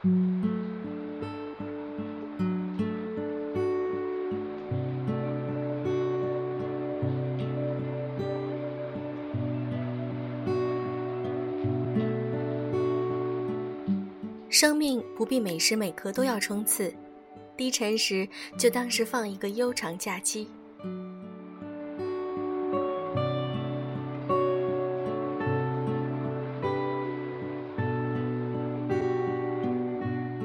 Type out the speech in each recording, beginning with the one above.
生命不必每时每刻都要冲刺，低沉时就当是放一个悠长假期。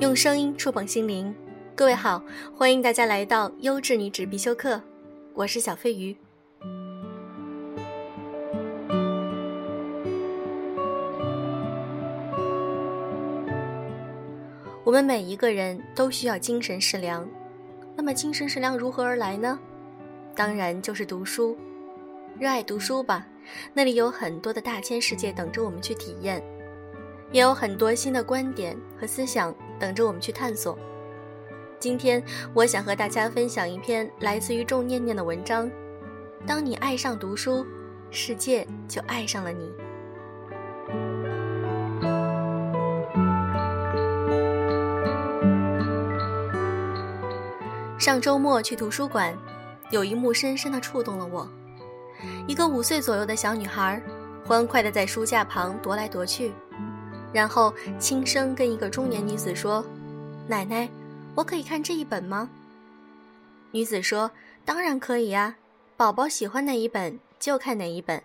用声音触碰心灵，各位好，欢迎大家来到优质女纸必修课，我是小飞鱼。我们每一个人都需要精神食粮，那么精神食粮如何而来呢？当然就是读书，热爱读书吧，那里有很多的大千世界等着我们去体验，也有很多新的观点和思想等着我们去探索。今天我想和大家分享一篇来自于仲念念的文章：当你爱上读书，世界就爱上了你。上周末去图书馆，有一幕深深的触动了我。一个五岁左右的小女孩，欢快的在书架旁踱来踱去，然后轻声跟一个中年女子说：“奶奶，我可以看这一本吗？”女子说：“当然可以啊，宝宝喜欢哪一本就看哪一本。”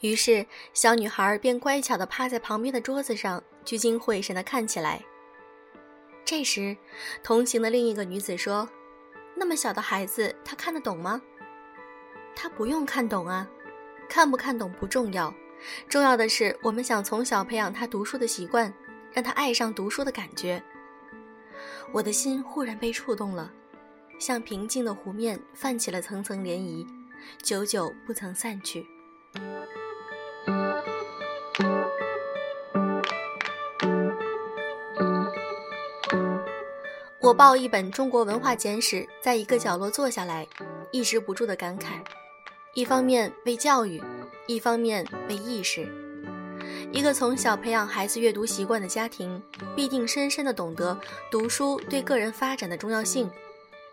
于是小女孩便乖巧地趴在旁边的桌子上，聚精会神地看起来。这时，同行的另一个女子说：“那么小的孩子，他看得懂吗？”“他不用看懂啊，看不看懂不重要，重要的是我们想从小培养他读书的习惯，让他爱上读书的感觉。”我的心忽然被触动了，像平静的湖面泛起了层层涟漪，久久不曾散去。我抱一本《中国文化简史》，在一个角落坐下来，抑制不住的感慨：一方面为教育，一方面被意识。一个从小培养孩子阅读习惯的家庭，必定深深的懂得读书对个人发展的重要性。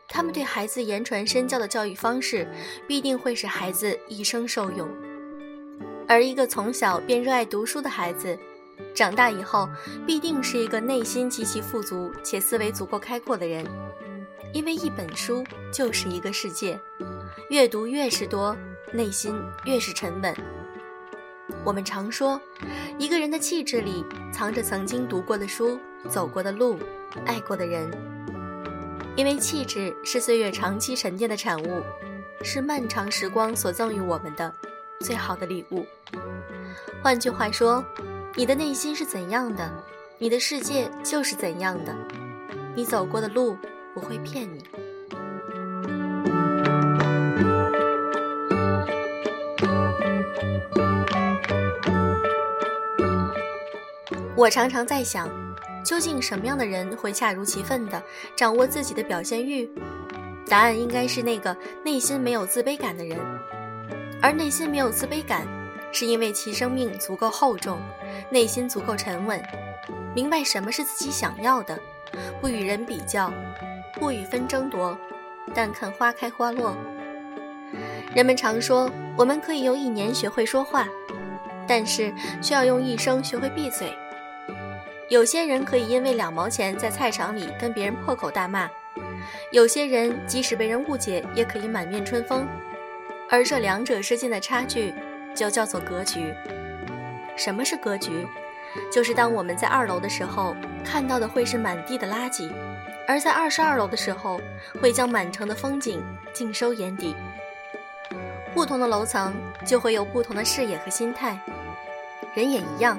他们对孩子言传身教的教育方式，必定会使孩子一生受用。而一个从小便热爱读书的孩子，长大以后，必定是一个内心极其富足且思维足够开阔的人，因为一本书就是一个世界，阅读越是多，内心越是沉稳。我们常说，一个人的气质里藏着曾经读过的书、走过的路、爱过的人，因为气质是岁月长期沉淀的产物，是漫长时光所赠予我们的最好的礼物。换句话说。你的内心是怎样的，你的世界就是怎样的。你走过的路不会骗你。我常常在想，究竟什么样的人会恰如其分地掌握自己的表现欲？答案应该是那个内心没有自卑感的人，而内心没有自卑感。是因为其生命足够厚重，内心足够沉稳，明白什么是自己想要的，不与人比较，不与分争夺，但看花开花落。人们常说，我们可以用一年学会说话，但是却要用一生学会闭嘴。有些人可以因为两毛钱在菜场里跟别人破口大骂，有些人即使被人误解，也可以满面春风，而这两者之间的差距。就叫做格局。什么是格局？就是当我们在二楼的时候，看到的会是满地的垃圾；而在二十二楼的时候，会将满城的风景尽收眼底。不同的楼层就会有不同的视野和心态。人也一样，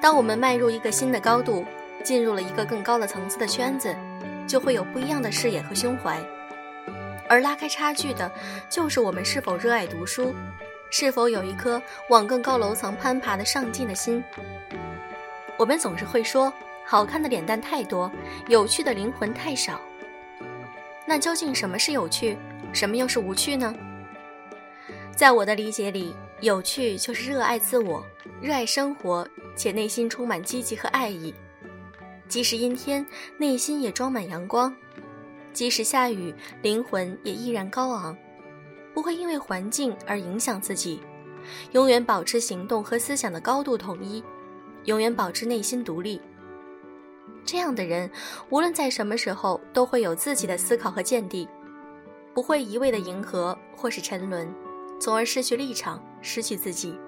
当我们迈入一个新的高度，进入了一个更高的层次的圈子，就会有不一样的视野和胸怀。而拉开差距的，就是我们是否热爱读书。是否有一颗往更高楼层攀爬的上进的心？我们总是会说，好看的脸蛋太多，有趣的灵魂太少。那究竟什么是有趣，什么又是无趣呢？在我的理解里，有趣就是热爱自我，热爱生活，且内心充满积极和爱意。即使阴天，内心也装满阳光；即使下雨，灵魂也依然高昂，不会因为环境而影响自己，永远保持行动和思想的高度统一，永远保持内心独立。这样的人，无论在什么时候，都会有自己的思考和见地，不会一味的迎合或是沉沦，从而失去立场，失去自己。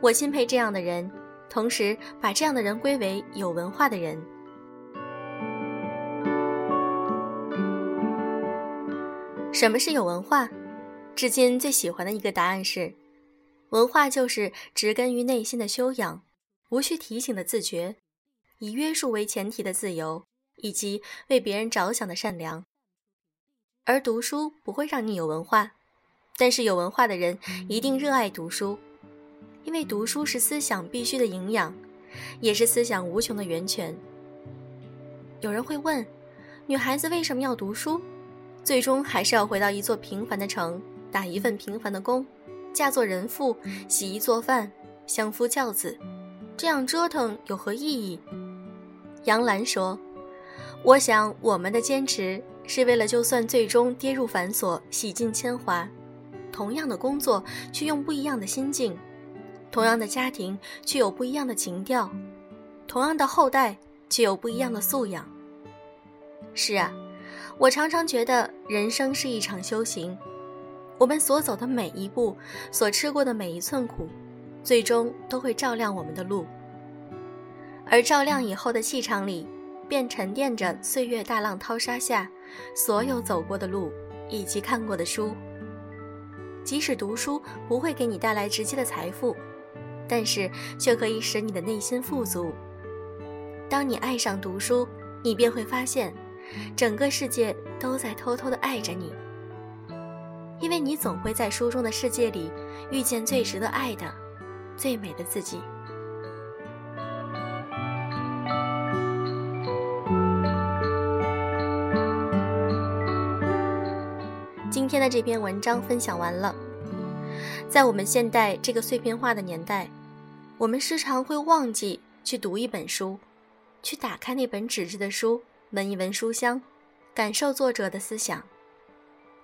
我钦佩这样的人。同时，把这样的人归为有文化的人。什么是有文化？至今最喜欢的一个答案是：文化就是植根于内心的修养，无需提醒的自觉，以约束为前提的自由，以及为别人着想的善良。而读书不会让你有文化，但是有文化的人一定热爱读书。因为读书是思想必须的营养，也是思想无穷的源泉。有人会问：女孩子为什么要读书？最终还是要回到一座平凡的城，打一份平凡的工，嫁做人妇，洗衣做饭，相夫教子，这样折腾有何意义？杨澜说：“我想我们的坚持是为了，就算最终跌入繁琐，洗尽铅华，同样的工作，却用不一样的心境。”同样的家庭，却有不一样的情调；同样的后代，却有不一样的素养。是啊，我常常觉得人生是一场修行，我们所走的每一步，所吃过的每一寸苦，最终都会照亮我们的路。而照亮以后的气场里，便沉淀着岁月大浪淘沙下所有走过的路以及看过的书。即使读书不会给你带来直接的财富。但是却可以使你的内心富足。当你爱上读书，你便会发现，整个世界都在偷偷的爱着你，因为你总会在书中的世界里遇见最值得爱的、最美的自己。今天的这篇文章分享完了，在我们现代这个碎片化的年代。我们时常会忘记去读一本书，去打开那本纸质的书，闻一闻书香，感受作者的思想。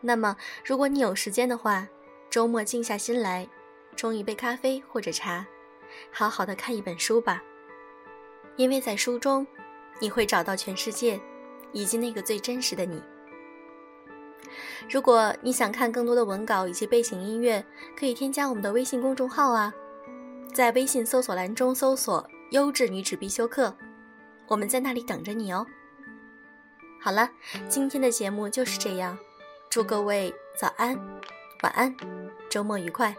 那么，如果你有时间的话，周末静下心来，冲一杯咖啡或者茶，好好的看一本书吧。因为在书中，你会找到全世界，以及那个最真实的你。如果你想看更多的文稿以及背景音乐，可以添加我们的微信公众号啊。在微信搜索栏中搜索“优质女子必修课”，我们在那里等着你哦。好了，今天的节目就是这样，祝各位早安、晚安，周末愉快。